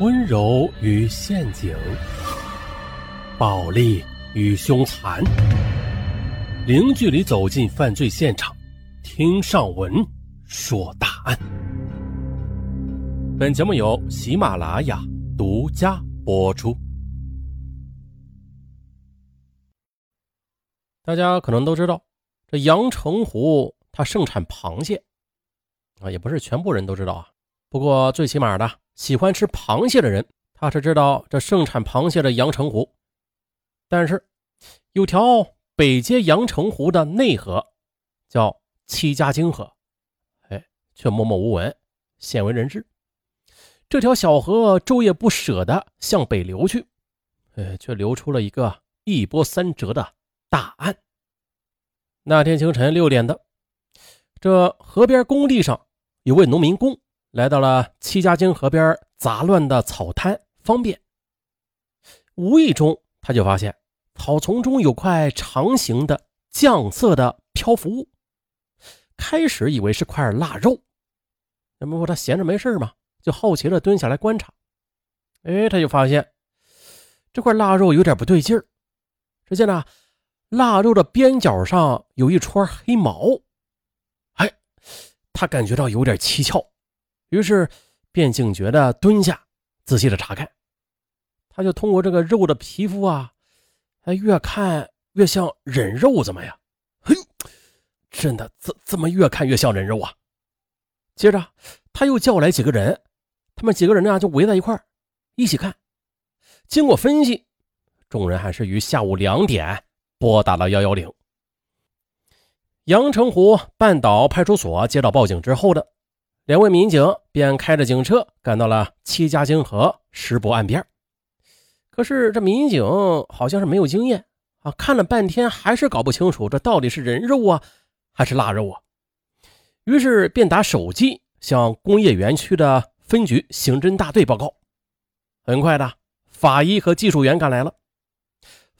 温柔与陷阱，暴力与凶残，零距离走进犯罪现场，听上文说大案。本节目由喜马拉雅独家播出。大家可能都知道，这阳澄湖它盛产螃蟹啊，也不是全部人都知道啊。不过最起码的。喜欢吃螃蟹的人，他是知道这盛产螃蟹的阳澄湖，但是有条北接阳澄湖的内河，叫七家泾河，哎，却默默无闻，鲜为人知。这条小河昼夜不舍地向北流去，哎，却流出了一个一波三折的大案。那天清晨六点的，这河边工地上有位农民工。来到了七家泾河边杂乱的草滩，方便。无意中，他就发现草丛中有块长形的酱色的漂浮物。开始以为是块腊肉，那么他闲着没事嘛，就好奇的蹲下来观察。哎，他就发现这块腊肉有点不对劲儿。只见呢，腊肉的边角上有一撮黑毛。哎，他感觉到有点蹊跷。于是，便警觉的蹲下，仔细的查看。他就通过这个肉的皮肤啊，哎越看越像人肉，怎么样？嘿，真的，怎怎么越看越像人肉啊？接着，他又叫来几个人，他们几个人呢就围在一块一起看。经过分析，众人还是于下午两点拨打了幺幺零。阳澄湖半岛派出所接到报警之后的。两位民警便开着警车赶到了七家泾河石泊岸边。可是这民警好像是没有经验啊，看了半天还是搞不清楚这到底是人肉啊还是腊肉啊。于是便打手机向工业园区的分局刑侦大队报告。很快的，法医和技术员赶来了。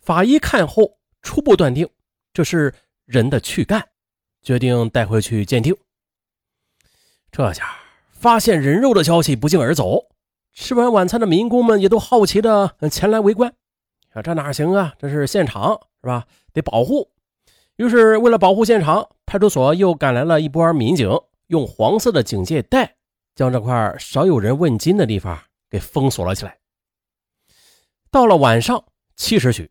法医看后初步断定这是人的躯干，决定带回去鉴定。这下发现人肉的消息不胫而走，吃完晚餐的民工们也都好奇的前来围观。啊，这哪行啊？这是现场是吧？得保护。于是为了保护现场，派出所又赶来了一波民警，用黄色的警戒带将这块少有人问津的地方给封锁了起来。到了晚上七时许，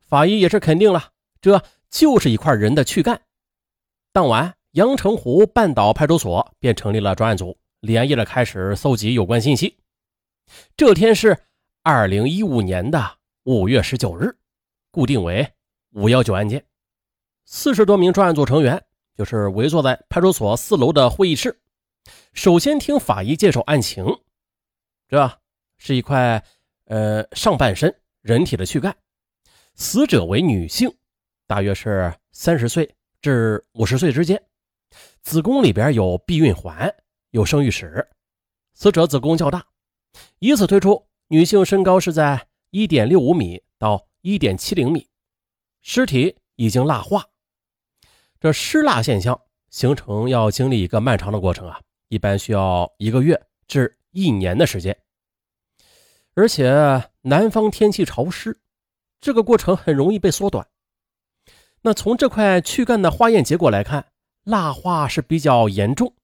法医也是肯定了，这就是一块人的躯干。当晚。阳澄湖半岛派出所便成立了专案组，连夜的开始搜集有关信息。这天是二零一五年的五月十九日，固定为五幺九案件。四十多名专案组成员就是围坐在派出所四楼的会议室，首先听法医介绍案情。这是一块呃上半身人体的躯干，死者为女性，大约是三十岁至五十岁之间。子宫里边有避孕环，有生育史。死者子宫较大，以此推出，女性身高是在1.65米到1.70米。尸体已经蜡化，这湿蜡现象形成要经历一个漫长的过程啊，一般需要一个月至一年的时间。而且南方天气潮湿，这个过程很容易被缩短。那从这块躯干的化验结果来看。蜡化是比较严重，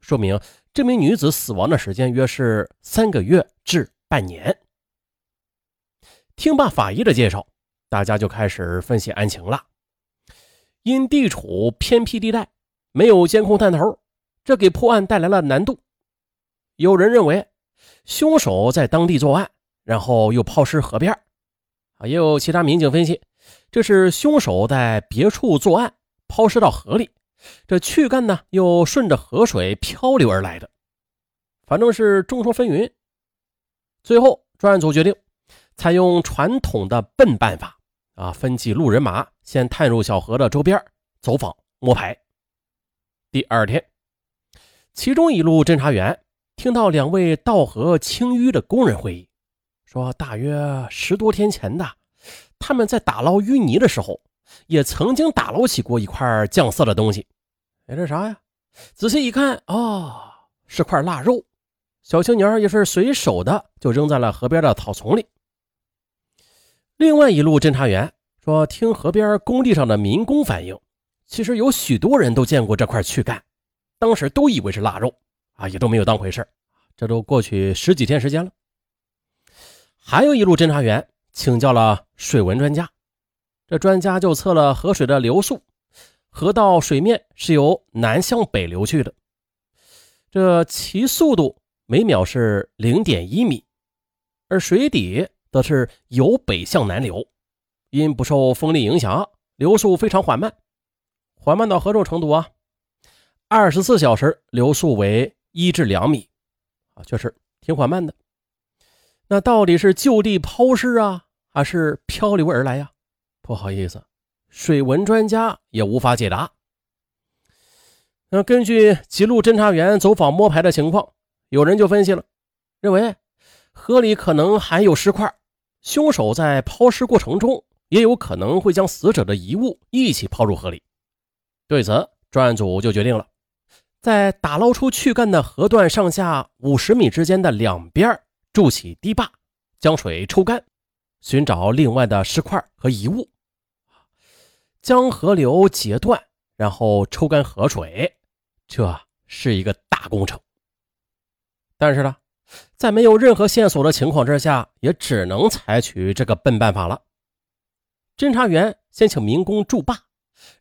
说明这名女子死亡的时间约是三个月至半年。听罢法医的介绍，大家就开始分析案情了。因地处偏僻地带，没有监控探头，这给破案带来了难度。有人认为凶手在当地作案，然后又抛尸河边啊，也有其他民警分析，这是凶手在别处作案，抛尸到河里。这躯干呢，又顺着河水漂流而来的，反正是众说纷纭。最后，专案组决定采用传统的笨办法啊，分几路人马先探入小河的周边走访摸排。第二天，其中一路侦查员听到两位渡河清淤的工人会议，说大约十多天前的，他们在打捞淤泥的时候。也曾经打捞起过一块酱色的东西，哎，这啥呀？仔细一看，哦，是块腊肉，小青年也是随手的就扔在了河边的草丛里。另外一路侦查员说，听河边工地上的民工反映，其实有许多人都见过这块躯干，当时都以为是腊肉啊，也都没有当回事这都过去十几天时间了。还有一路侦查员请教了水文专家，这专家就测了河水的流速，河道水面是由南向北流去的，这其速度每秒是零点一米，而水底。则是由北向南流，因不受风力影响，流速非常缓慢。缓慢到何种程度啊？二十四小时流速为一至两米，啊，确实挺缓慢的。那到底是就地抛尸啊，还是漂流而来呀？不好意思，水文专家也无法解答。那根据几路侦查员走访摸排的情况，有人就分析了，认为河里可能含有尸块。凶手在抛尸过程中，也有可能会将死者的遗物一起抛入河里。对此，专案组就决定了，在打捞出躯干的河段上下五十米之间的两边筑起堤坝，将水抽干，寻找另外的尸块和遗物，将河流截断，然后抽干河水，这是一个大工程。但是呢？在没有任何线索的情况之下，也只能采取这个笨办法了。侦查员先请民工筑坝，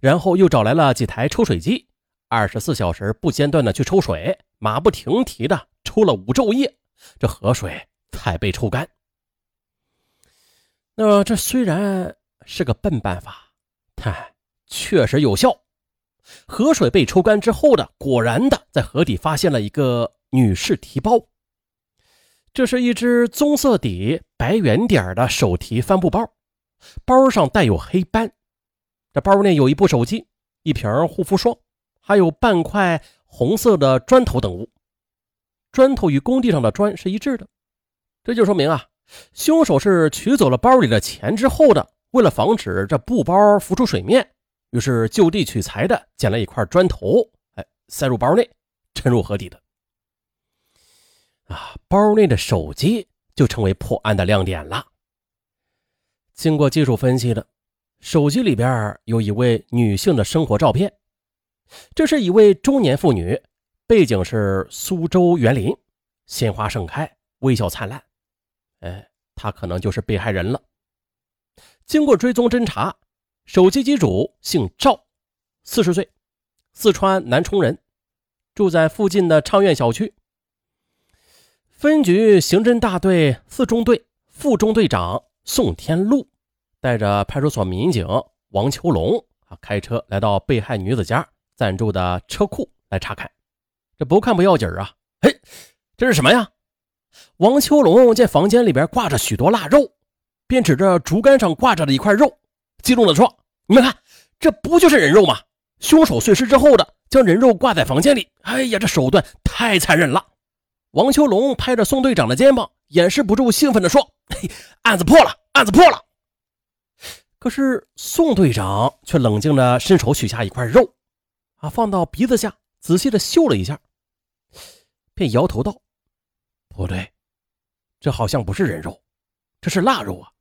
然后又找来了几台抽水机，二十四小时不间断的去抽水，马不停蹄的抽了五昼夜，这河水才被抽干。那这虽然是个笨办法，但确实有效。河水被抽干之后的，果然的在河底发现了一个女士提包。这是一只棕色底白圆点的手提帆布包，包上带有黑斑。这包内有一部手机、一瓶护肤霜，还有半块红色的砖头等物。砖头与工地上的砖是一致的，这就说明啊，凶手是取走了包里的钱之后的，为了防止这布包浮出水面，于是就地取材的捡了一块砖头，哎，塞入包内，沉入河底的。啊，包内的手机就成为破案的亮点了。经过技术分析的，手机里边有一位女性的生活照片，这是一位中年妇女，背景是苏州园林，鲜花盛开，微笑灿烂。哎，她可能就是被害人了。经过追踪侦查，手机机主姓赵，四十岁，四川南充人，住在附近的畅苑小区。分局刑侦大队四中队副中队长宋天禄带着派出所民警王秋龙啊，开车来到被害女子家暂住的车库来查看。这不看不要紧啊！嘿，这是什么呀？王秋龙见房间里边挂着许多腊肉，便指着竹竿上挂着的一块肉，激动地说：“你们看，这不就是人肉吗？凶手碎尸之后的，将人肉挂在房间里。哎呀，这手段太残忍了！”王秋龙拍着宋队长的肩膀，掩饰不住兴奋地说：“嘿，案子破了，案子破了！”可是宋队长却冷静地伸手取下一块肉，啊，放到鼻子下，仔细地嗅了一下，便摇头道：“不对，这好像不是人肉，这是腊肉啊！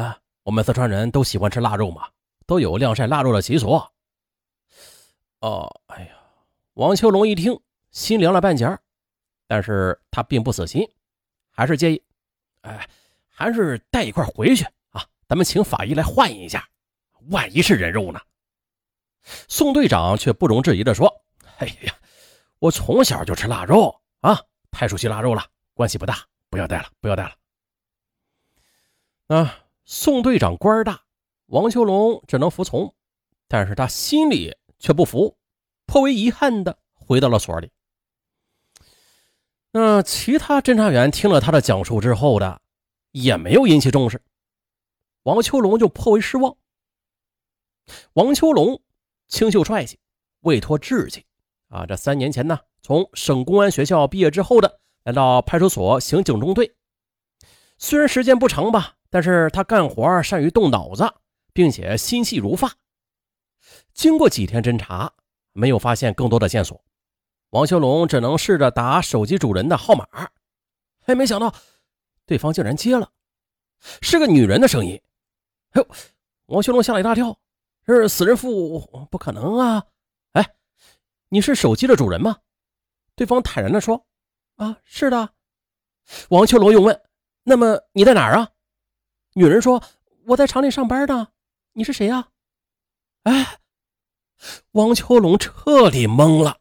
啊，我们四川人都喜欢吃腊肉嘛，都有晾晒腊肉的习俗。”哦，哎呀，王秋龙一听，心凉了半截。但是他并不死心，还是建议，哎，还是带一块回去啊，咱们请法医来换一下，万一是人肉呢？宋队长却不容置疑地说：“哎呀，我从小就吃腊肉啊，太熟悉腊肉了，关系不大，不要带了，不要带了。”啊，宋队长官大，王秋龙只能服从，但是他心里却不服，颇为遗憾的回到了所里。那其他侦查员听了他的讲述之后的，也没有引起重视，王秋龙就颇为失望。王秋龙清秀帅气，未脱稚气啊！这三年前呢，从省公安学校毕业之后的，来到派出所刑警中队。虽然时间不长吧，但是他干活善于动脑子，并且心细如发。经过几天侦查，没有发现更多的线索。王秋龙只能试着打手机主人的号码，哎，没想到对方竟然接了，是个女人的声音。哎呦，王秋龙吓了一大跳，是死人妇，不可能啊！哎，你是手机的主人吗？对方坦然地说：“啊，是的。”王秋龙又问：“那么你在哪儿啊？”女人说：“我在厂里上班呢。你是谁呀？”哎，王秋龙彻底懵了。